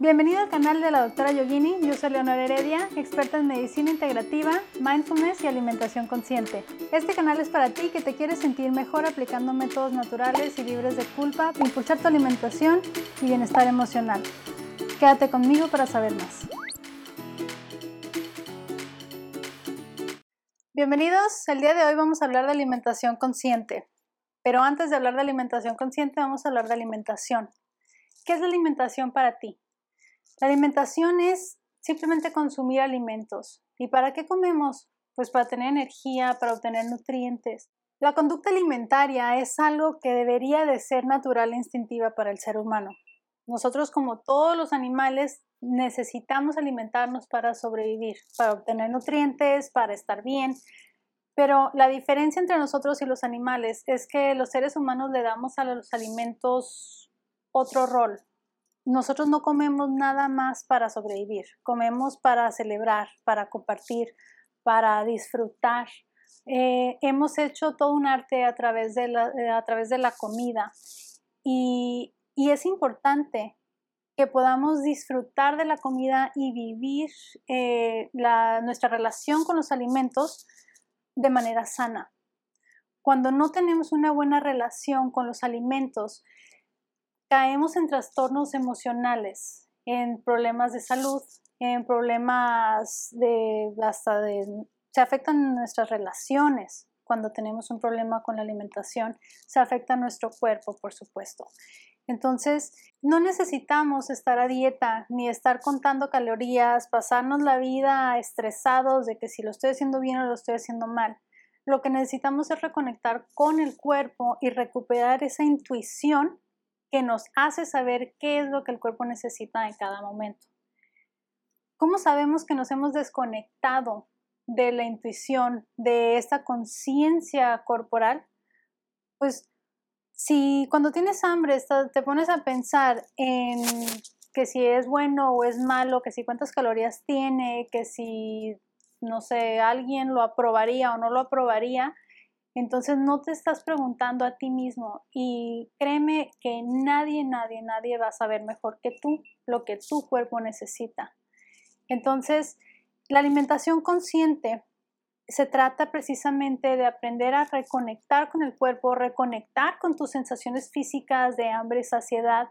Bienvenido al canal de la doctora Yogini, yo soy Leonora Heredia, experta en medicina integrativa, mindfulness y alimentación consciente. Este canal es para ti que te quieres sentir mejor aplicando métodos naturales y libres de culpa, impulsar tu alimentación y bienestar emocional. Quédate conmigo para saber más. Bienvenidos, el día de hoy vamos a hablar de alimentación consciente, pero antes de hablar de alimentación consciente vamos a hablar de alimentación. ¿Qué es la alimentación para ti? La alimentación es simplemente consumir alimentos. ¿Y para qué comemos? Pues para tener energía, para obtener nutrientes. La conducta alimentaria es algo que debería de ser natural e instintiva para el ser humano. Nosotros, como todos los animales, necesitamos alimentarnos para sobrevivir, para obtener nutrientes, para estar bien. Pero la diferencia entre nosotros y los animales es que los seres humanos le damos a los alimentos otro rol, nosotros no comemos nada más para sobrevivir, comemos para celebrar, para compartir, para disfrutar. Eh, hemos hecho todo un arte a través de la, eh, la comida y, es importante que podamos disfrutar de la comida y vivir eh, nuestra relación con los alimentos de manera sana. Cuando no tenemos una buena relación con los alimentos, caemos en trastornos emocionales, en problemas de salud, en problemas de hasta de se afectan nuestras relaciones cuando tenemos un problema con la alimentación, se afecta nuestro cuerpo, por supuesto. Entonces, no necesitamos estar a dieta ni estar contando calorías, pasarnos la vida estresados de que si lo estoy haciendo bien o lo estoy haciendo mal. Lo que necesitamos es reconectar con el cuerpo y recuperar esa intuición que nos hace saber qué es lo que el cuerpo necesita en cada momento. ¿Cómo sabemos que nos hemos desconectado de la intuición, de esta conciencia corporal? Pues si cuando tienes hambre te pones a pensar en que si es bueno o es malo, que si cuántas calorías tiene, que si, no sé, alguien lo aprobaría o no lo aprobaría, entonces no te estás preguntando a ti mismo y créeme que nadie, nadie, nadie va a saber mejor que tú lo que tu cuerpo necesita. Entonces, la alimentación consciente se trata precisamente de aprender a reconectar con el cuerpo, reconectar con tus sensaciones físicas de hambre, saciedad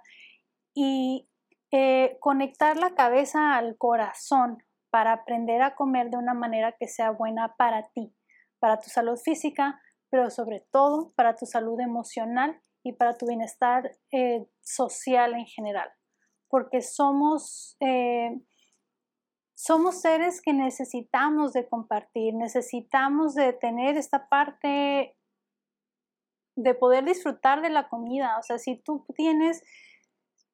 y eh, conectar la cabeza al corazón para aprender a comer de una manera que sea buena para ti, para tu salud física, pero sobre todo para tu salud emocional y para tu bienestar eh, social en general, porque somos, eh, somos seres que necesitamos de compartir, necesitamos de tener esta parte de poder disfrutar de la comida, o sea, si tú tienes,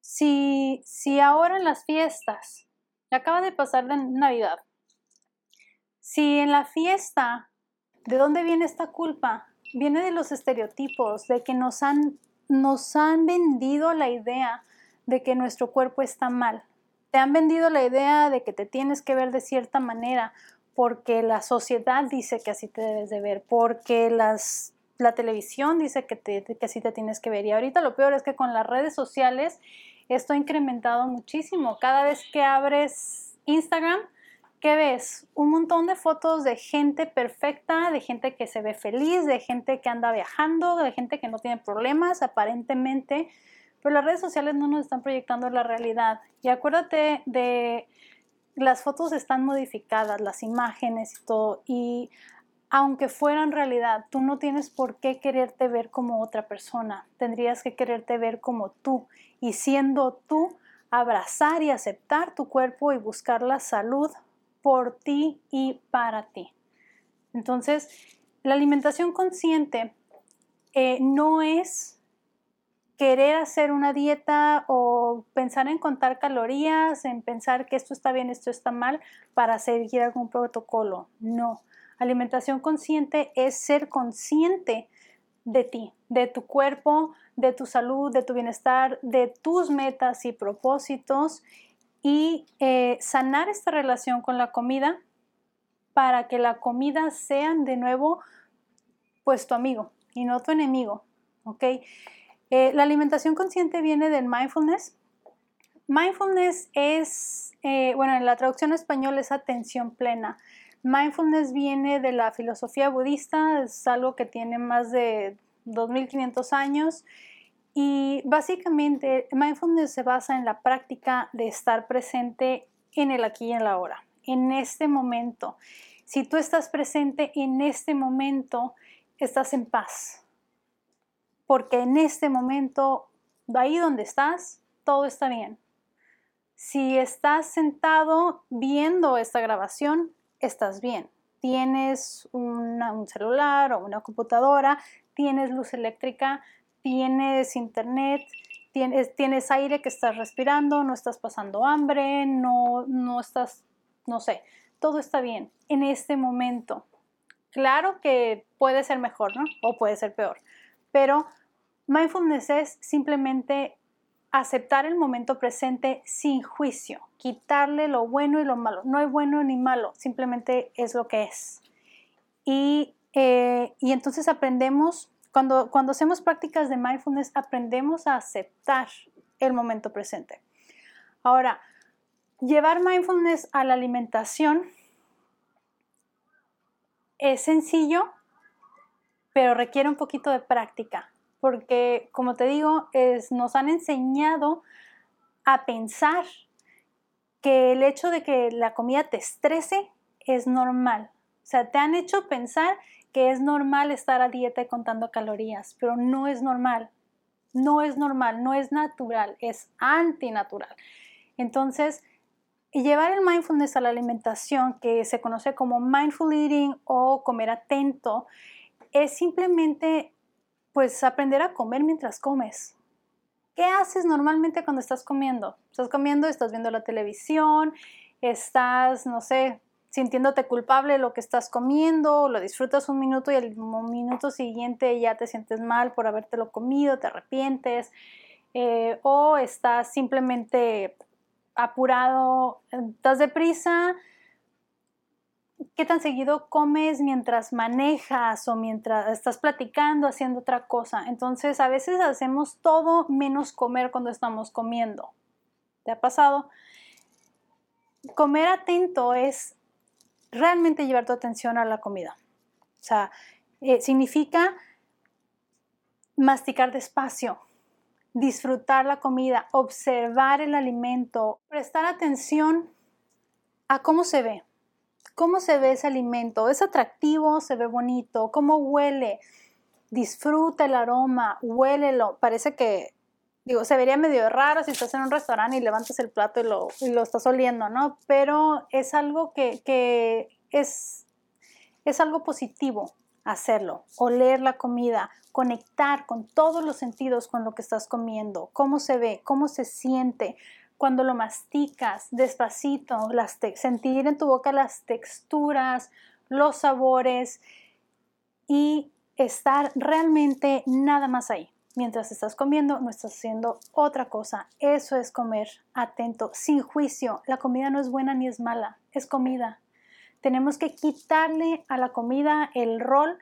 si, si ahora en las fiestas, acaba de pasar la Navidad, si en la fiesta ¿De dónde viene esta culpa? Viene de los estereotipos, de que nos han, nos han vendido la idea de que nuestro cuerpo está mal. Te han vendido la idea de que te tienes que ver de cierta manera porque la sociedad dice que así te debes de ver, porque las, la televisión dice que, te, que así te tienes que ver. Y ahorita lo peor es que con las redes sociales esto ha incrementado muchísimo. Cada vez que abres Instagram, ¿qué ves? Un montón de fotos de gente perfecta, de gente que se ve feliz, de gente que anda viajando, de gente que no tiene problemas aparentemente, pero las redes sociales no nos están proyectando la realidad. Y acuérdate de las fotos están modificadas, las imágenes y todo, y aunque fueran realidad, tú no tienes por qué quererte ver como otra persona, tendrías que quererte ver como tú, y siendo tú, abrazar y aceptar tu cuerpo y buscar la salud por ti y para ti. Entonces, la alimentación consciente eh, no es querer hacer una dieta o pensar en contar calorías, en pensar que esto está bien, esto está mal, para seguir algún protocolo. No. Alimentación consciente es ser consciente de ti, de tu cuerpo, de tu salud, de tu bienestar, de tus metas y propósitos y eh, sanar esta relación con la comida para que la comida sea de nuevo pues tu amigo y no tu enemigo, ¿ok? Eh, la alimentación consciente viene del mindfulness. mindfulness es, eh, bueno, en la traducción español es atención plena. Mindfulness viene de la filosofía budista, es algo que tiene más de 2500 años y básicamente mindfulness se basa en la práctica de estar presente en el aquí y en la ahora, en este momento. Si tú estás presente en este momento, estás en paz. Porque en este momento, ahí donde estás, todo está bien. Si estás sentado viendo esta grabación, estás bien. Tienes un celular o una computadora, tienes luz eléctrica, tienes internet, tienes, tienes aire que estás respirando, no estás pasando hambre, no, no estás, no sé, todo está bien en este momento. Claro que puede ser mejor, ¿no? O puede ser peor, pero mindfulness es simplemente aceptar el momento presente sin juicio, quitarle lo bueno y lo malo. No hay bueno ni malo, simplemente es lo que es. Y, eh, entonces aprendemos, cuando, cuando hacemos prácticas de mindfulness, aprendemos a aceptar el momento presente. Ahora, llevar mindfulness a la alimentación es sencillo, pero requiere un poquito de práctica porque como te digo, nos han enseñado a pensar que el hecho de que la comida te estrese es normal. O sea, te han hecho pensar que es normal estar a dieta y contando calorías, pero no es normal. No es normal, no es natural, es antinatural. Entonces, llevar el mindfulness a la alimentación, que se conoce como mindful eating o comer atento, es simplemente pues aprender a comer mientras comes. ¿Qué haces normalmente cuando estás comiendo? Estás comiendo, estás viendo la televisión, estás, no sé, sintiéndote culpable de lo que estás comiendo, lo disfrutas un minuto y el minuto siguiente ya te sientes mal por habértelo comido, te arrepientes, eh, o estás simplemente apurado, estás deprisa, qué tan seguido comes mientras manejas o mientras estás platicando, haciendo otra cosa. Entonces, a veces hacemos todo menos comer cuando estamos comiendo. ¿Te ha pasado? Comer atento es realmente llevar tu atención a la comida. O sea, eh, significa masticar despacio, disfrutar la comida, observar el alimento, prestar atención a cómo se ve, cómo se ve ese alimento. ¿Es atractivo? ¿Se ve bonito? ¿Cómo huele? Disfruta el aroma, huélelo. Parece que, digo, se vería medio raro si estás en un restaurante y levantas el plato y lo, lo estás oliendo, ¿no? Pero es algo que, es, es algo positivo hacerlo, oler la comida, conectar con todos los sentidos con lo que estás comiendo, cómo se ve, cómo se siente, cuando lo masticas despacito, las sentir en tu boca las texturas, los sabores y estar realmente nada más ahí. Mientras estás comiendo, no estás haciendo otra cosa. Eso es comer atento, sin juicio. La comida no es buena ni es mala, es comida. Tenemos que quitarle a la comida el rol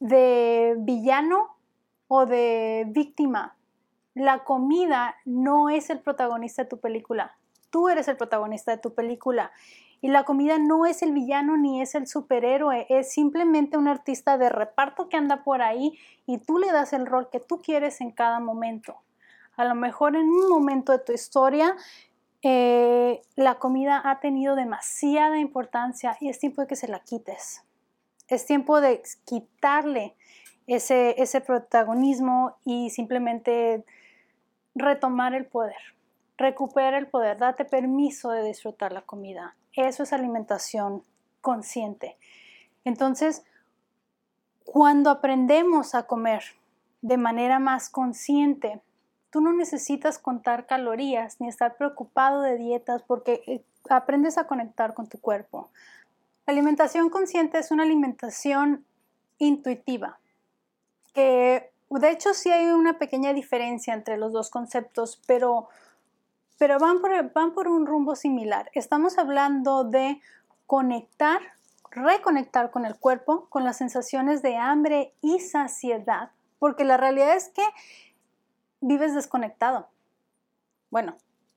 de villano o de víctima la comida no es el protagonista de tu película. Tú eres el protagonista de tu película. Y la comida no es el villano ni es el superhéroe, es simplemente un artista de reparto que anda por ahí y tú le das el rol que tú quieres en cada momento. A lo mejor en un momento de tu historia eh, la comida ha tenido demasiada importancia y es tiempo de que se la quites. Es tiempo de quitarle ese, ese protagonismo y simplemente retomar el poder. Recupera el poder, date permiso de disfrutar la comida. Eso es alimentación consciente. Entonces, cuando aprendemos a comer de manera más consciente, tú no necesitas contar calorías ni estar preocupado de dietas porque eh, aprendes a conectar con tu cuerpo. La alimentación consciente es una alimentación intuitiva que de hecho, sí hay una pequeña diferencia entre los dos conceptos, pero, pero van, por, un rumbo similar. Estamos hablando de conectar, reconectar con el cuerpo, con las sensaciones de hambre y saciedad, porque la realidad es que vives desconectado. Bueno,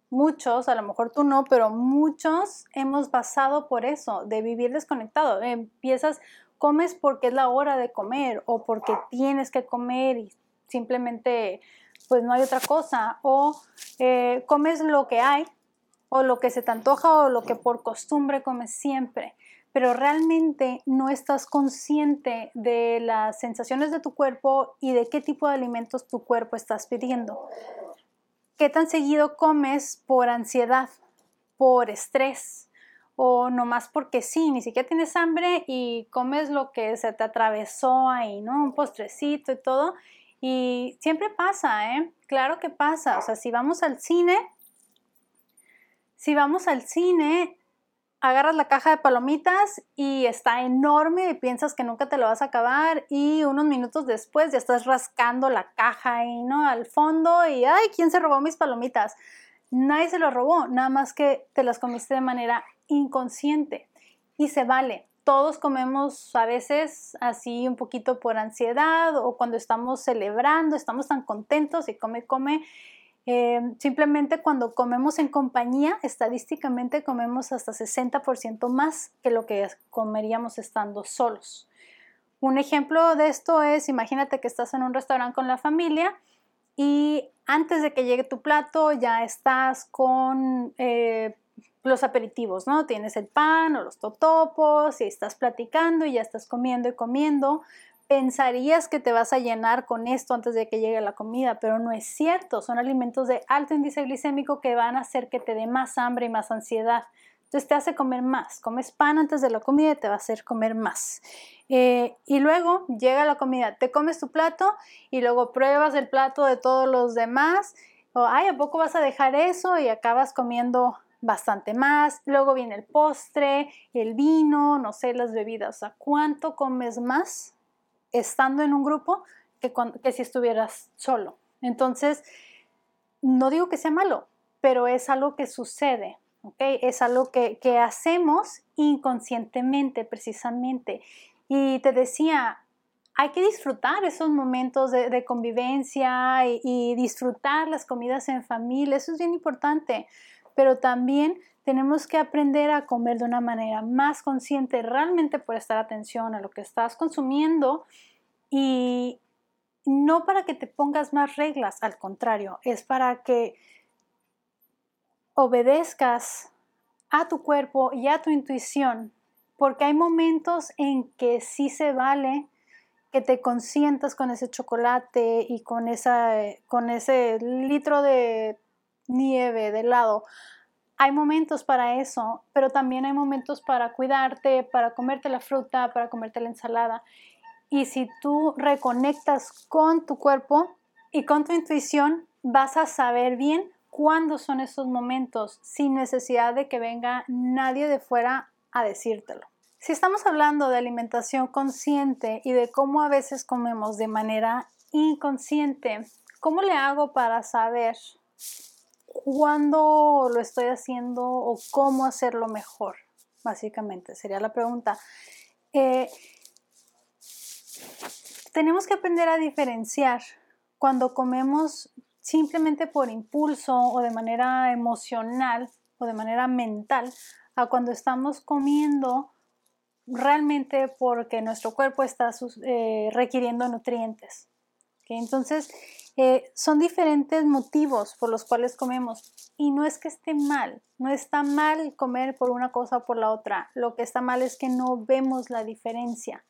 muchos, a lo mejor tú no, pero muchos hemos pasado por eso, de vivir desconectado. Empiezas, comes porque es la hora de comer o porque tienes que comer y simplemente pues no hay otra cosa. O eh, comes lo que hay o lo que se te antoja o lo que por costumbre comes siempre. Pero realmente no estás consciente de las sensaciones de tu cuerpo y de qué tipo de alimentos tu cuerpo estás pidiendo. ¿Qué tan seguido comes por ansiedad, por estrés o nomás porque sí, ni siquiera tienes hambre y comes lo que se te atravesó ahí, ¿no? Un postrecito y todo. Y siempre pasa, ¿eh? Claro que pasa. O sea, si vamos al cine, si vamos al cine, agarras la caja de palomitas y está enorme y piensas que nunca te lo vas a acabar y unos minutos después ya estás rascando la caja ahí, ¿no? Al fondo y, ay, ¿quién se robó mis palomitas? Nadie se lo robó, nada más que te las comiste de manera inconsciente y se vale. Todos comemos a veces así un poquito por ansiedad o cuando estamos celebrando, estamos tan contentos y come, come Em, simplemente cuando comemos en compañía, estadísticamente comemos hasta 60% más que lo que comeríamos estando solos. Un ejemplo de esto es, imagínate que estás en un restaurante con la familia y antes de que llegue tu plato ya estás con eh, los aperitivos, ¿no? Tienes el pan o los totopos y estás platicando y ya estás comiendo y comiendo, pensarías que te vas a llenar con esto antes de que llegue la comida, pero no es cierto. Son alimentos de alto índice glicémico que van a hacer que te dé más hambre y más ansiedad. Entonces te hace comer más. Comes pan antes de la comida y te va a hacer comer más. Eh, y luego llega la comida, te comes tu plato y luego pruebas el plato de todos los demás. O, ay, ¿a poco vas a dejar eso? Y acabas comiendo bastante más. Luego viene el postre, el vino, no sé, las bebidas. O sea, ¿cuánto comes más estando en un grupo que, que si estuvieras solo. Entonces, no digo que sea malo, pero es algo que sucede, ¿ok? Es algo que, hacemos inconscientemente, precisamente. Y te decía, hay que disfrutar esos momentos de, convivencia y, y, disfrutar las comidas en familia, eso es bien importante, pero también tenemos que aprender a comer de una manera más consciente, realmente por estar atención a lo que estás consumiendo y no para que te pongas más reglas, al contrario, es para que obedezcas a tu cuerpo y a tu intuición, porque hay momentos en que sí se vale que te consientas con ese chocolate y con, esa, con ese litro de nieve de helado hay momentos para eso, pero también hay momentos para cuidarte, para comerte la fruta, para comerte la ensalada. Y si tú reconectas con tu cuerpo y con tu intuición, vas a saber bien cuándo son esos momentos sin necesidad de que venga nadie de fuera a decírtelo. Si estamos hablando de alimentación consciente y de cómo a veces comemos de manera inconsciente, ¿cómo le hago para saber cuándo lo estoy haciendo o cómo hacerlo mejor, básicamente, sería la pregunta. Eh, tenemos que aprender a diferenciar cuando comemos simplemente por impulso o de manera emocional o de manera mental a cuando estamos comiendo realmente porque nuestro cuerpo está eh, requiriendo nutrientes. Entonces, eh, son diferentes motivos por los cuales comemos y no es que esté mal, no está mal comer por una cosa o por la otra, lo que está mal es que no vemos la diferencia.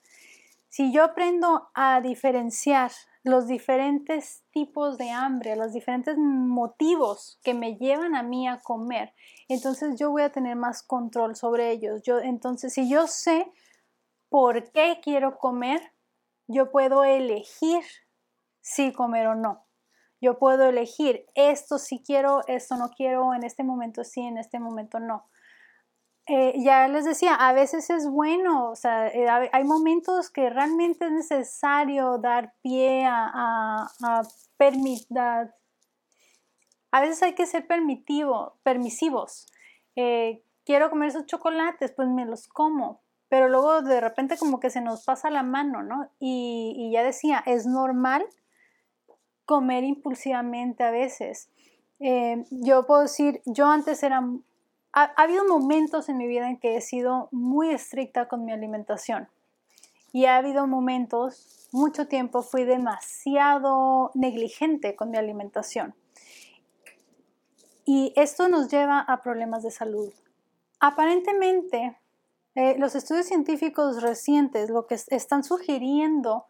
Si yo aprendo a diferenciar los diferentes tipos de hambre, los diferentes motivos que me llevan a mí a comer, entonces yo voy a tener más control sobre ellos. Yo, entonces, si yo sé por qué quiero comer, yo puedo elegir si comer o no. Yo puedo elegir esto si quiero, esto no quiero, en este momento sí, en este momento no. Eh, ya les decía, a veces es bueno, o sea, eh, hay momentos que realmente es necesario dar pie a, a, permitir, a veces hay que ser permitivo, permisivos. Eh, quiero comer esos chocolates, pues me los como, pero luego de repente como que se nos pasa la mano, ¿no? Y, y ya decía, es normal comer impulsivamente a veces. Eh, yo puedo decir, yo antes era, ha, ha habido momentos en mi vida en que he sido muy estricta con mi alimentación y ha habido momentos, mucho tiempo fui demasiado negligente con mi alimentación. Y esto nos lleva a problemas de salud. Aparentemente, eh, los estudios científicos recientes lo que están sugiriendo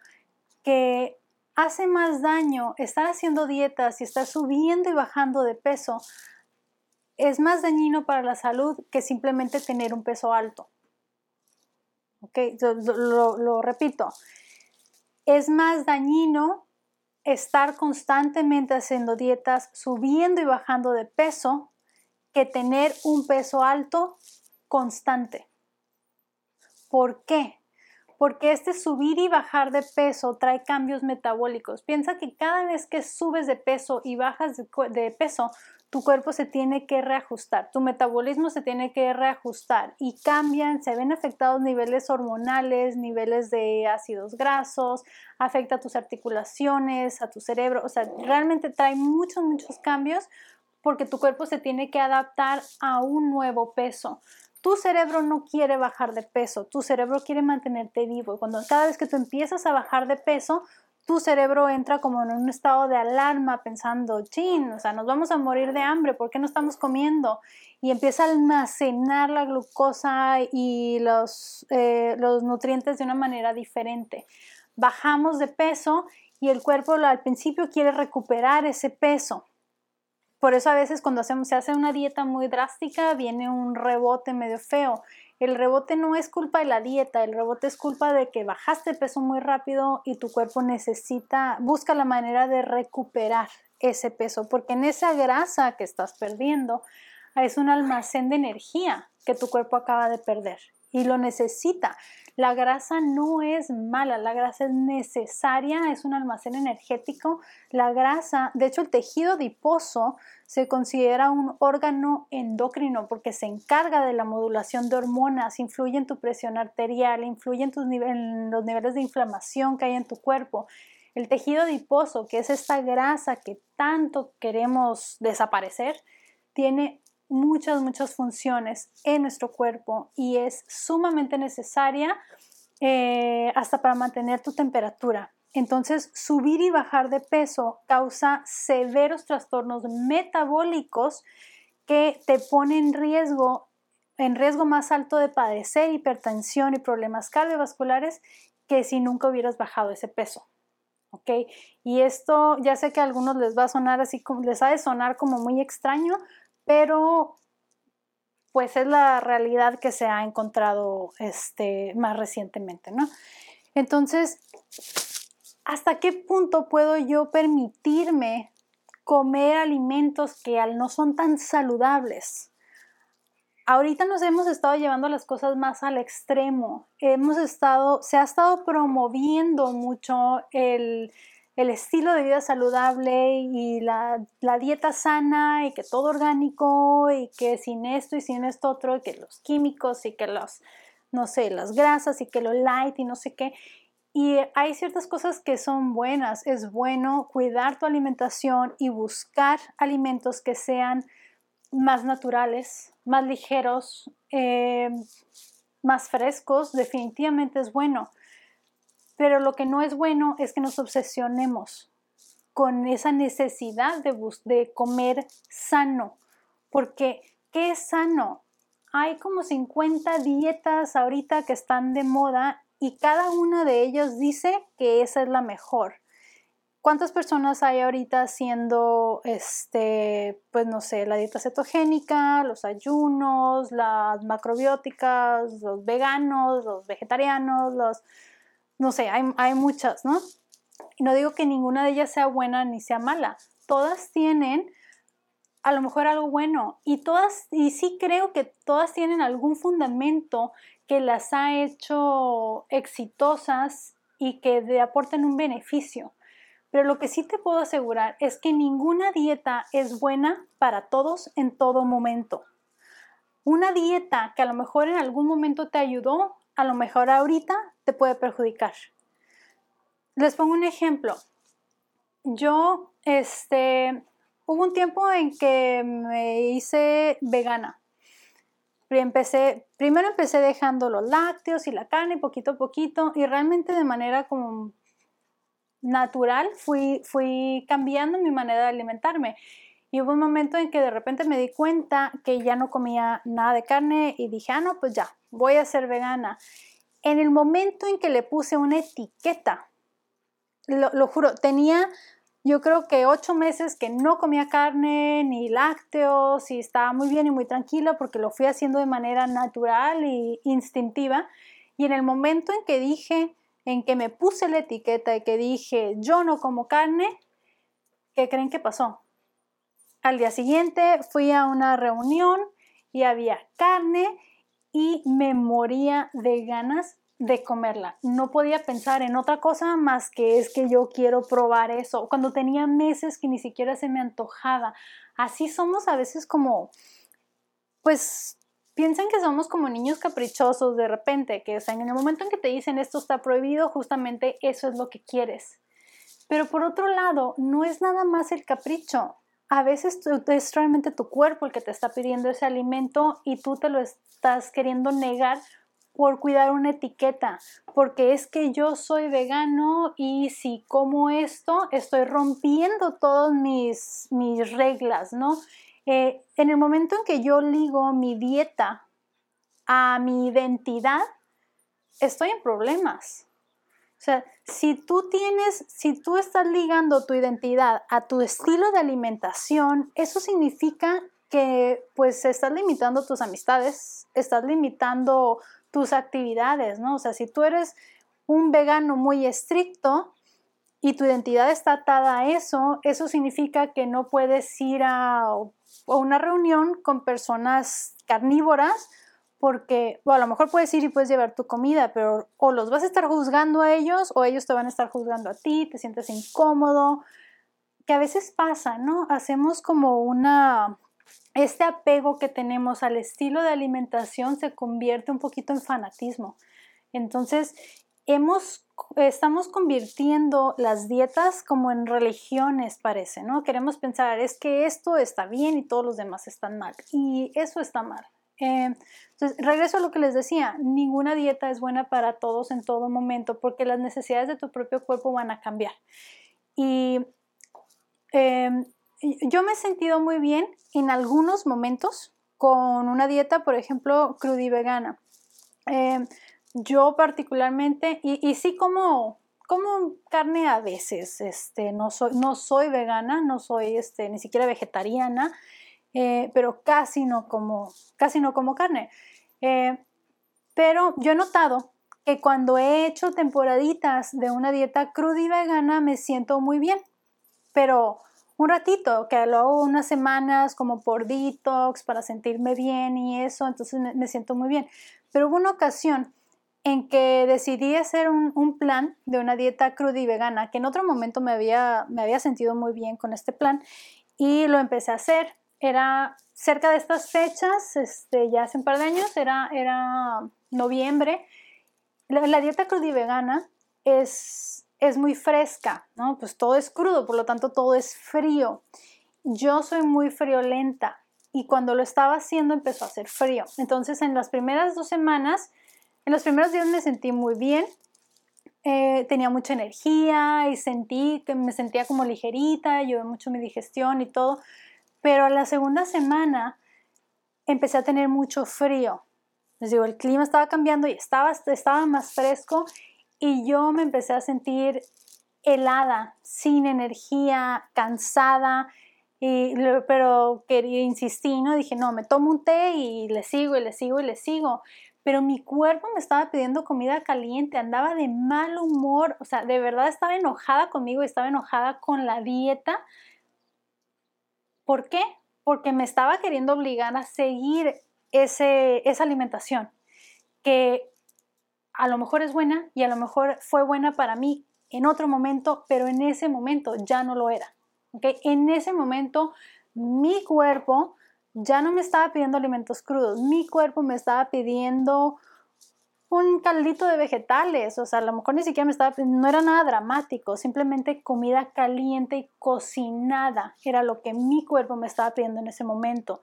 que hace más daño estar haciendo dietas y estar subiendo y bajando de peso es más dañino para la salud que simplemente tener un peso alto. ¿Ok? Lo, lo repito. Es más dañino estar constantemente haciendo dietas, subiendo y bajando de peso, que tener un peso alto constante. ¿Por qué? Porque este subir y bajar de peso trae cambios metabólicos. Piensa que cada vez que subes de peso y bajas de, peso, tu cuerpo se tiene que reajustar, tu metabolismo se tiene que reajustar y cambian, se ven afectados niveles hormonales, niveles de ácidos grasos, afecta a tus articulaciones, a tu cerebro, o sea, realmente trae muchos, muchos cambios porque tu cuerpo se tiene que adaptar a un nuevo peso. Tu cerebro no quiere bajar de peso, tu cerebro quiere mantenerte vivo. Y cuando cada vez que tú empiezas a bajar de peso, tu cerebro entra como en un estado de alarma pensando, chin, o sea, nos vamos a morir de hambre, ¿por qué no estamos comiendo? Y empieza a almacenar la glucosa y los, eh, los nutrientes de una manera diferente. Bajamos de peso y el cuerpo al principio quiere recuperar ese peso por eso a veces cuando hacemos, se hace una dieta muy drástica viene un rebote medio feo. El rebote no es culpa de la dieta, el rebote es culpa de que bajaste peso muy rápido y tu cuerpo necesita, busca la manera de recuperar ese peso, porque en esa grasa que estás perdiendo es un almacén de energía que tu cuerpo acaba de perder y lo necesita. La grasa no es mala, la grasa es necesaria, es un almacén energético. La grasa, de hecho el tejido adiposo se considera un órgano endocrino porque se encarga de la modulación de hormonas, influye en tu presión arterial, influye en, tus en los niveles de inflamación que hay en tu cuerpo. El tejido adiposo, que es esta grasa que tanto queremos desaparecer, tiene muchas, muchas funciones en nuestro cuerpo y es sumamente necesaria eh, hasta para mantener tu temperatura. Entonces, subir y bajar de peso causa severos trastornos metabólicos que te ponen en riesgo, en riesgo más alto de padecer hipertensión y problemas cardiovasculares que si nunca hubieras bajado ese peso. ¿Ok? Y esto ya sé que a algunos les va a sonar así, les ha de sonar como muy extraño, pero pues es la realidad que se ha encontrado este, más recientemente, ¿no? Entonces, ¿hasta qué punto puedo yo permitirme comer alimentos que al no son tan saludables? Ahorita nos hemos estado llevando las cosas más al extremo. Hemos estado, se ha estado promoviendo mucho el, el estilo de vida saludable y la, dieta sana y que todo orgánico y que sin esto y sin esto otro y que los químicos y que los, no sé, las grasas y que lo light y no sé qué. Y hay ciertas cosas que son buenas. Es bueno cuidar tu alimentación y buscar alimentos que sean más naturales, más ligeros, eh, más frescos. Definitivamente es bueno pero lo que no es bueno es que nos obsesionemos con esa necesidad de, comer sano, porque ¿qué es sano? Hay como 50 dietas ahorita que están de moda y cada una de ellas dice que esa es la mejor. ¿Cuántas personas hay ahorita haciendo, este, pues no sé, la dieta cetogénica, los ayunos, las macrobióticas, los veganos, los vegetarianos, los, no sé, hay, muchas, ¿no? Y no digo que ninguna de ellas sea buena ni sea mala. Todas tienen a lo mejor algo bueno y todas, y sí creo que todas tienen algún fundamento que las ha hecho exitosas y que le aporten un beneficio. Pero lo que sí te puedo asegurar es que ninguna dieta es buena para todos en todo momento. Una dieta que a lo mejor en algún momento te ayudó, a lo mejor ahorita te puede perjudicar. Les pongo un ejemplo. Yo, este, hubo un tiempo en que me hice vegana. Empecé, primero empecé dejando los lácteos y la carne poquito a poquito y realmente de manera como natural fui, fui cambiando mi manera de alimentarme. Y hubo un momento en que de repente me di cuenta que ya no comía nada de carne y dije, ah, no, pues ya, voy a ser vegana. En el momento en que le puse una etiqueta, lo, juro, tenía yo creo que ocho meses que no comía carne ni lácteos y estaba muy bien y muy tranquila porque lo fui haciendo de manera natural e instintiva. Y en el momento en que dije, en que me puse la etiqueta y que dije, yo no como carne, ¿qué creen que pasó? Al día siguiente fui a una reunión y había carne y me moría de ganas de comerla. No podía pensar en otra cosa más que es que yo quiero probar eso. Cuando tenía meses que ni siquiera se me antojaba. Así somos a veces como, pues piensan que somos como niños caprichosos de repente, que en el momento en que te dicen esto está prohibido, justamente eso es lo que quieres. Pero por otro lado, no es nada más el capricho. A veces es realmente tu cuerpo el que te está pidiendo ese alimento y tú te lo estás queriendo negar por cuidar una etiqueta, porque es que yo soy vegano y si como esto, estoy rompiendo todas mis, mis reglas, ¿no? Eh, en el momento en que yo ligo mi dieta a mi identidad, estoy en problemas. Sea, si tú tienes, si tú estás ligando tu identidad a tu estilo de alimentación, eso significa que pues estás limitando tus amistades, estás limitando tus actividades, ¿no? O sea, si tú eres un vegano muy estricto y tu identidad está atada a eso, eso significa que no puedes ir a, una reunión con personas carnívoras porque, bueno, a lo mejor puedes ir y puedes llevar tu comida, pero o los vas a estar juzgando a ellos o ellos te van a estar juzgando a ti, te sientes incómodo, que a veces pasa, ¿no? Hacemos como una este apego que tenemos al estilo de alimentación se convierte un poquito en fanatismo. Entonces, hemos, estamos convirtiendo las dietas como en religiones, parece, ¿no? Queremos pensar, es que esto está bien y todos los demás están mal. Y eso está mal. Eh, entonces, regreso a lo que les decía, ninguna dieta es buena para todos en todo momento porque las necesidades de tu propio cuerpo van a cambiar. Y eh, yo me he sentido muy bien en algunos momentos con una dieta, por ejemplo, crudivegana. Eh, yo particularmente, y, sí como, como carne a veces, este, no, soy, no soy vegana, no soy este, ni siquiera vegetariana, eh, pero casi no como, casi no como carne. Eh, pero yo he notado que cuando he hecho temporaditas de una dieta crudivegana me siento muy bien, pero un ratito, que lo hago unas semanas como por detox para sentirme bien y eso, entonces me, siento muy bien. Pero hubo una ocasión en que decidí hacer un, plan de una dieta cruda y vegana, que en otro momento me había, me había sentido muy bien con este plan y lo empecé a hacer. Era cerca de estas fechas, este, ya hace un par de años, era, era noviembre. La, la dieta cruda y vegana es es muy fresca, ¿no? Pues todo es crudo, por lo tanto todo es frío. Yo soy muy friolenta y cuando lo estaba haciendo empezó a hacer frío. Entonces en las primeras dos semanas, en los primeros días me sentí muy bien, eh, tenía mucha energía y sentí que me sentía como ligerita, ayudó mucho mi digestión y todo, pero a la segunda semana empecé a tener mucho frío. Les digo, el clima estaba cambiando y estaba, estaba más fresco y yo me empecé a sentir helada, sin energía, cansada, y, pero quería insistir, ¿no? Dije, no, me tomo un té y le sigo y le sigo y le sigo. Pero mi cuerpo me estaba pidiendo comida caliente, andaba de mal humor, o sea, de verdad estaba enojada conmigo, estaba enojada con la dieta. ¿Por qué? Porque me estaba queriendo obligar a seguir ese, esa alimentación que a lo mejor es buena y a lo mejor fue buena para mí en otro momento, pero en ese momento ya no lo era. ¿okay? En ese momento mi cuerpo ya no me estaba pidiendo alimentos crudos, mi cuerpo me estaba pidiendo un caldito de vegetales, o sea, a lo mejor ni siquiera me estaba, no era nada dramático, simplemente comida caliente y cocinada era lo que mi cuerpo me estaba pidiendo en ese momento.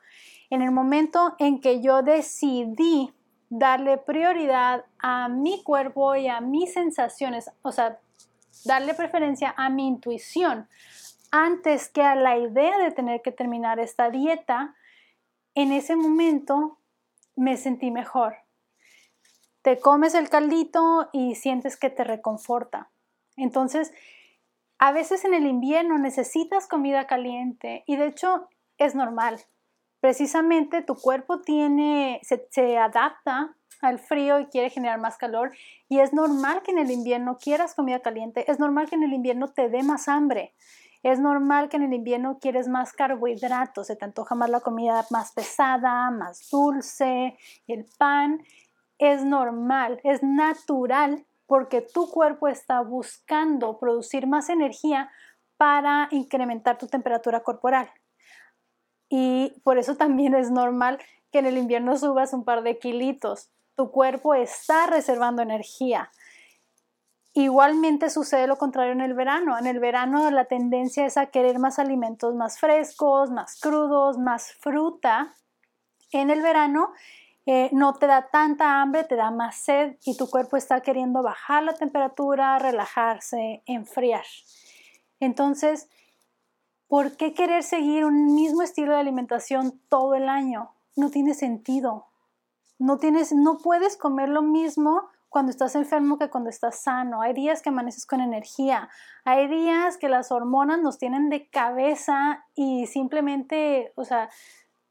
En el momento en que yo decidí darle prioridad a mi cuerpo y a mis sensaciones, o sea, darle preferencia a mi intuición antes que a la idea de tener que terminar esta dieta, en ese momento me sentí mejor te comes el caldito y sientes que te reconforta. Entonces, a veces en el invierno necesitas comida caliente y de hecho es normal. Precisamente tu cuerpo se adapta al frío y quiere generar más calor y es normal que en el invierno quieras comida caliente, es normal que en el invierno te dé más hambre. Es normal que en el invierno quieres más carbohidratos, se te antoja más la comida más pesada, más dulce, el pan es normal, es natural porque tu cuerpo está buscando producir más energía para incrementar tu temperatura corporal. Y por eso también es normal que en el invierno subas un par de kilitos. Tu cuerpo está reservando energía. Igualmente sucede lo contrario en el verano. En el verano la tendencia es a querer más alimentos más frescos, más crudos, más fruta. En el verano eh, no te da tanta hambre, te da más sed y tu cuerpo está queriendo bajar la temperatura, relajarse, enfriar. Entonces, ¿por qué querer seguir un mismo estilo de alimentación todo el año? No tiene sentido. No, tienes, no puedes comer lo mismo cuando estás enfermo que cuando estás sano. Hay días que amaneces con energía. Hay días que las hormonas nos tienen de cabeza y simplemente, o sea,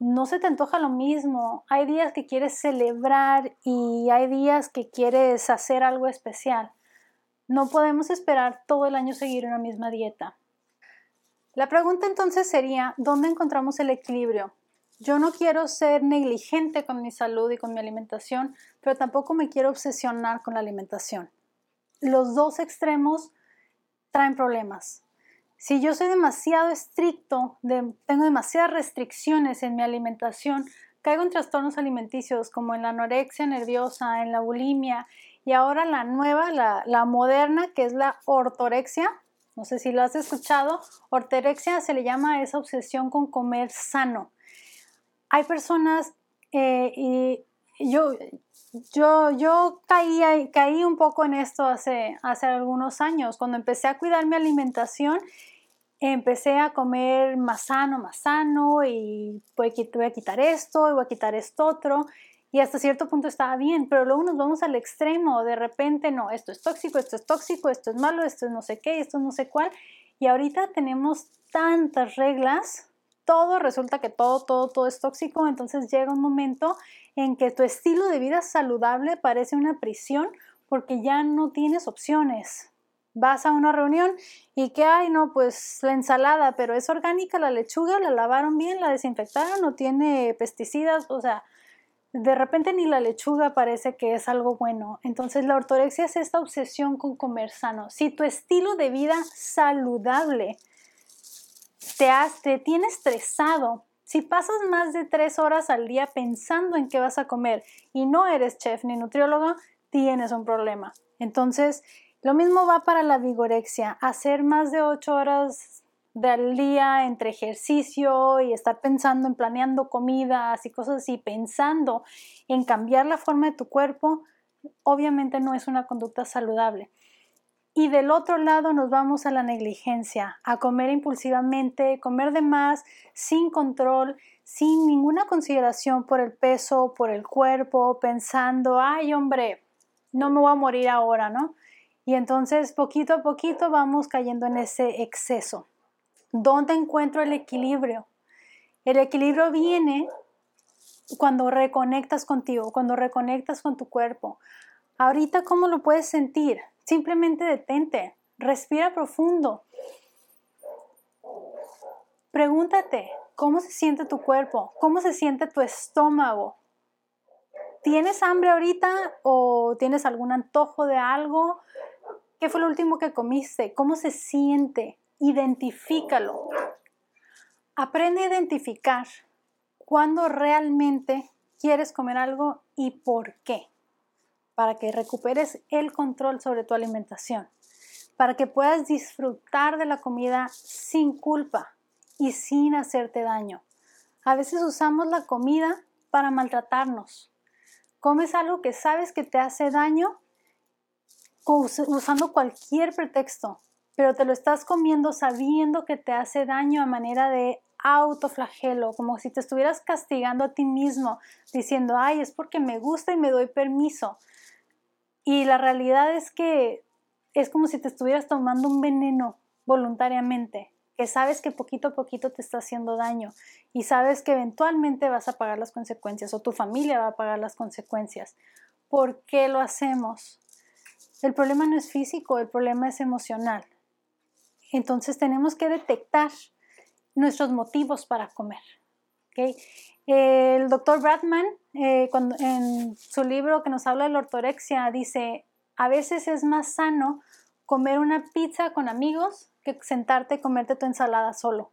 no se te antoja lo mismo. Hay días que quieres celebrar y hay días que quieres hacer algo especial. No podemos esperar todo el año seguir una misma dieta. La pregunta entonces sería, ¿dónde encontramos el equilibrio? Yo no quiero ser negligente con mi salud y con mi alimentación, pero tampoco me quiero obsesionar con la alimentación. Los dos extremos traen problemas. Si yo soy demasiado estricto, tengo demasiadas restricciones en mi alimentación, caigo en trastornos alimenticios como en la anorexia nerviosa, en la bulimia y ahora la nueva, la, moderna, que es la ortorexia. No sé si lo has escuchado. Ortorexia se le llama esa obsesión con comer sano. Hay personas eh, y yo, yo, yo caí, caí un poco en esto hace, hace algunos años, cuando empecé a cuidar mi alimentación empecé a comer más sano, más sano y voy a quitar esto y voy a quitar esto otro y hasta cierto punto estaba bien, pero luego nos vamos al extremo, de repente no, esto es tóxico, esto es tóxico, esto es malo, esto es no sé qué, esto es no sé cuál y ahorita tenemos tantas reglas, todo resulta que todo, todo, todo es tóxico, entonces llega un momento en que tu estilo de vida saludable parece una prisión porque ya no tienes opciones vas a una reunión y que hay, no, pues la ensalada, pero es orgánica, la lechuga, la lavaron bien, la desinfectaron, no tiene pesticidas, o sea, de repente ni la lechuga parece que es algo bueno. Entonces la ortorexia es esta obsesión con comer sano. Si tu estilo de vida saludable te, te tiene estresado, si pasas más de tres horas al día pensando en qué vas a comer y no eres chef ni nutriólogo, tienes un problema. Entonces, lo mismo va para la vigorexia, hacer más de ocho horas del día entre ejercicio y estar pensando en planeando comidas y cosas así, pensando en cambiar la forma de tu cuerpo, obviamente no es una conducta saludable. Y del otro lado nos vamos a la negligencia, a comer impulsivamente, comer de más, sin control, sin ninguna consideración por el peso, por el cuerpo, pensando, ay hombre, no me voy a morir ahora, ¿no? Y entonces poquito a poquito vamos cayendo en ese exceso. ¿Dónde encuentro el equilibrio? El equilibrio viene cuando reconectas contigo, cuando reconectas con tu cuerpo. Ahorita, ¿cómo lo puedes sentir? Simplemente detente, respira profundo. Pregúntate, ¿cómo se siente tu cuerpo? ¿Cómo se siente tu estómago? ¿Tienes hambre ahorita o tienes algún antojo de algo? ¿Qué fue lo último que comiste? ¿Cómo se siente? Identifícalo. Aprende a identificar cuándo realmente quieres comer algo y por qué. para que recuperes el control sobre tu alimentación, para que puedas disfrutar de la comida sin culpa y sin hacerte daño. A veces usamos la comida para maltratarnos. Comes algo que sabes que te hace daño usando cualquier pretexto, pero te lo estás comiendo sabiendo que te hace daño a manera de autoflagelo, como si te estuvieras castigando a ti mismo, diciendo, ay, es porque me gusta y me doy permiso. Y la realidad es que es como si te estuvieras tomando un veneno voluntariamente, que sabes que poquito a poquito te está haciendo daño y sabes que eventualmente vas a pagar las consecuencias o tu familia va a pagar las consecuencias. ¿Por qué lo hacemos? El problema no es físico, el problema es emocional. Entonces tenemos que detectar nuestros motivos para comer. El doctor Bradman, eh, en su libro que nos habla de la ortorexia, dice, a veces es más sano comer una pizza con amigos que sentarte y comerte tu ensalada solo.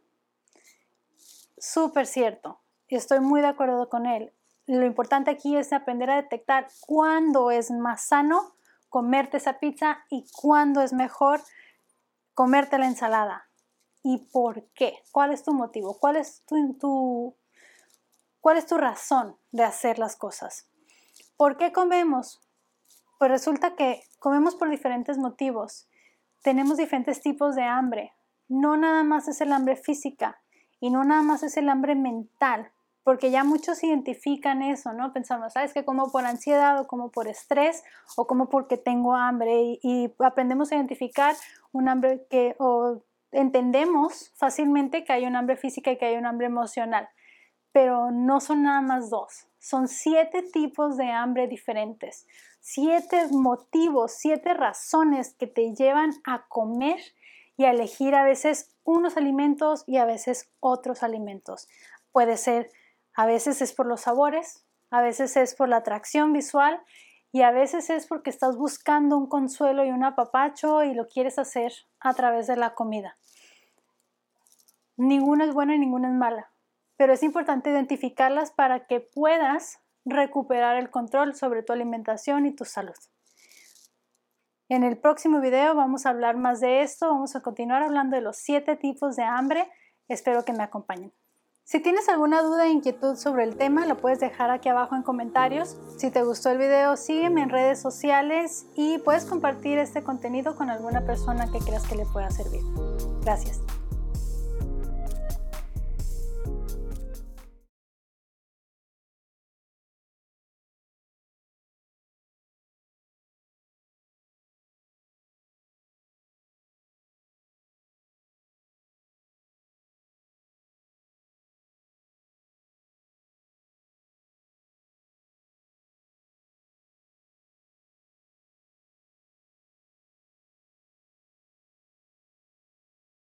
Súper cierto. Estoy muy de acuerdo con él. Lo importante aquí es aprender a detectar cuándo es más sano comerte esa pizza y cuándo es mejor comerte la ensalada. ¿Y por qué? ¿Cuál es tu motivo? ¿Cuál es tu, cuál es tu razón de hacer las cosas? ¿Por qué comemos? Pues resulta que comemos por diferentes motivos. Tenemos diferentes tipos de hambre. No nada más es el hambre física y no nada más es el hambre mental, porque ya muchos identifican eso, ¿no? Pensamos, ¿sabes que como por ansiedad o como por estrés o como porque tengo hambre y, y aprendemos a identificar un hambre que o entendemos fácilmente que hay un hambre física y que hay un hambre emocional, pero no son nada más dos, son siete tipos de hambre diferentes, siete motivos, siete razones que te llevan a comer y a elegir a veces unos alimentos y a veces otros alimentos. Puede ser, a veces es por los sabores, a veces es por la atracción visual y a veces es porque estás buscando un consuelo y un apapacho y lo quieres hacer a través de la comida. Ninguna es buena y ninguna es mala, pero es importante identificarlas para que puedas recuperar el control sobre tu alimentación y tu salud. En el próximo video vamos a hablar más de esto, vamos a continuar hablando de los siete tipos de hambre. Espero que me acompañen. Si tienes alguna duda e inquietud sobre el tema, lo puedes dejar aquí abajo en comentarios. Si te gustó el video, sígueme en redes sociales y puedes compartir este contenido con alguna persona que creas que le pueda servir. Gracias.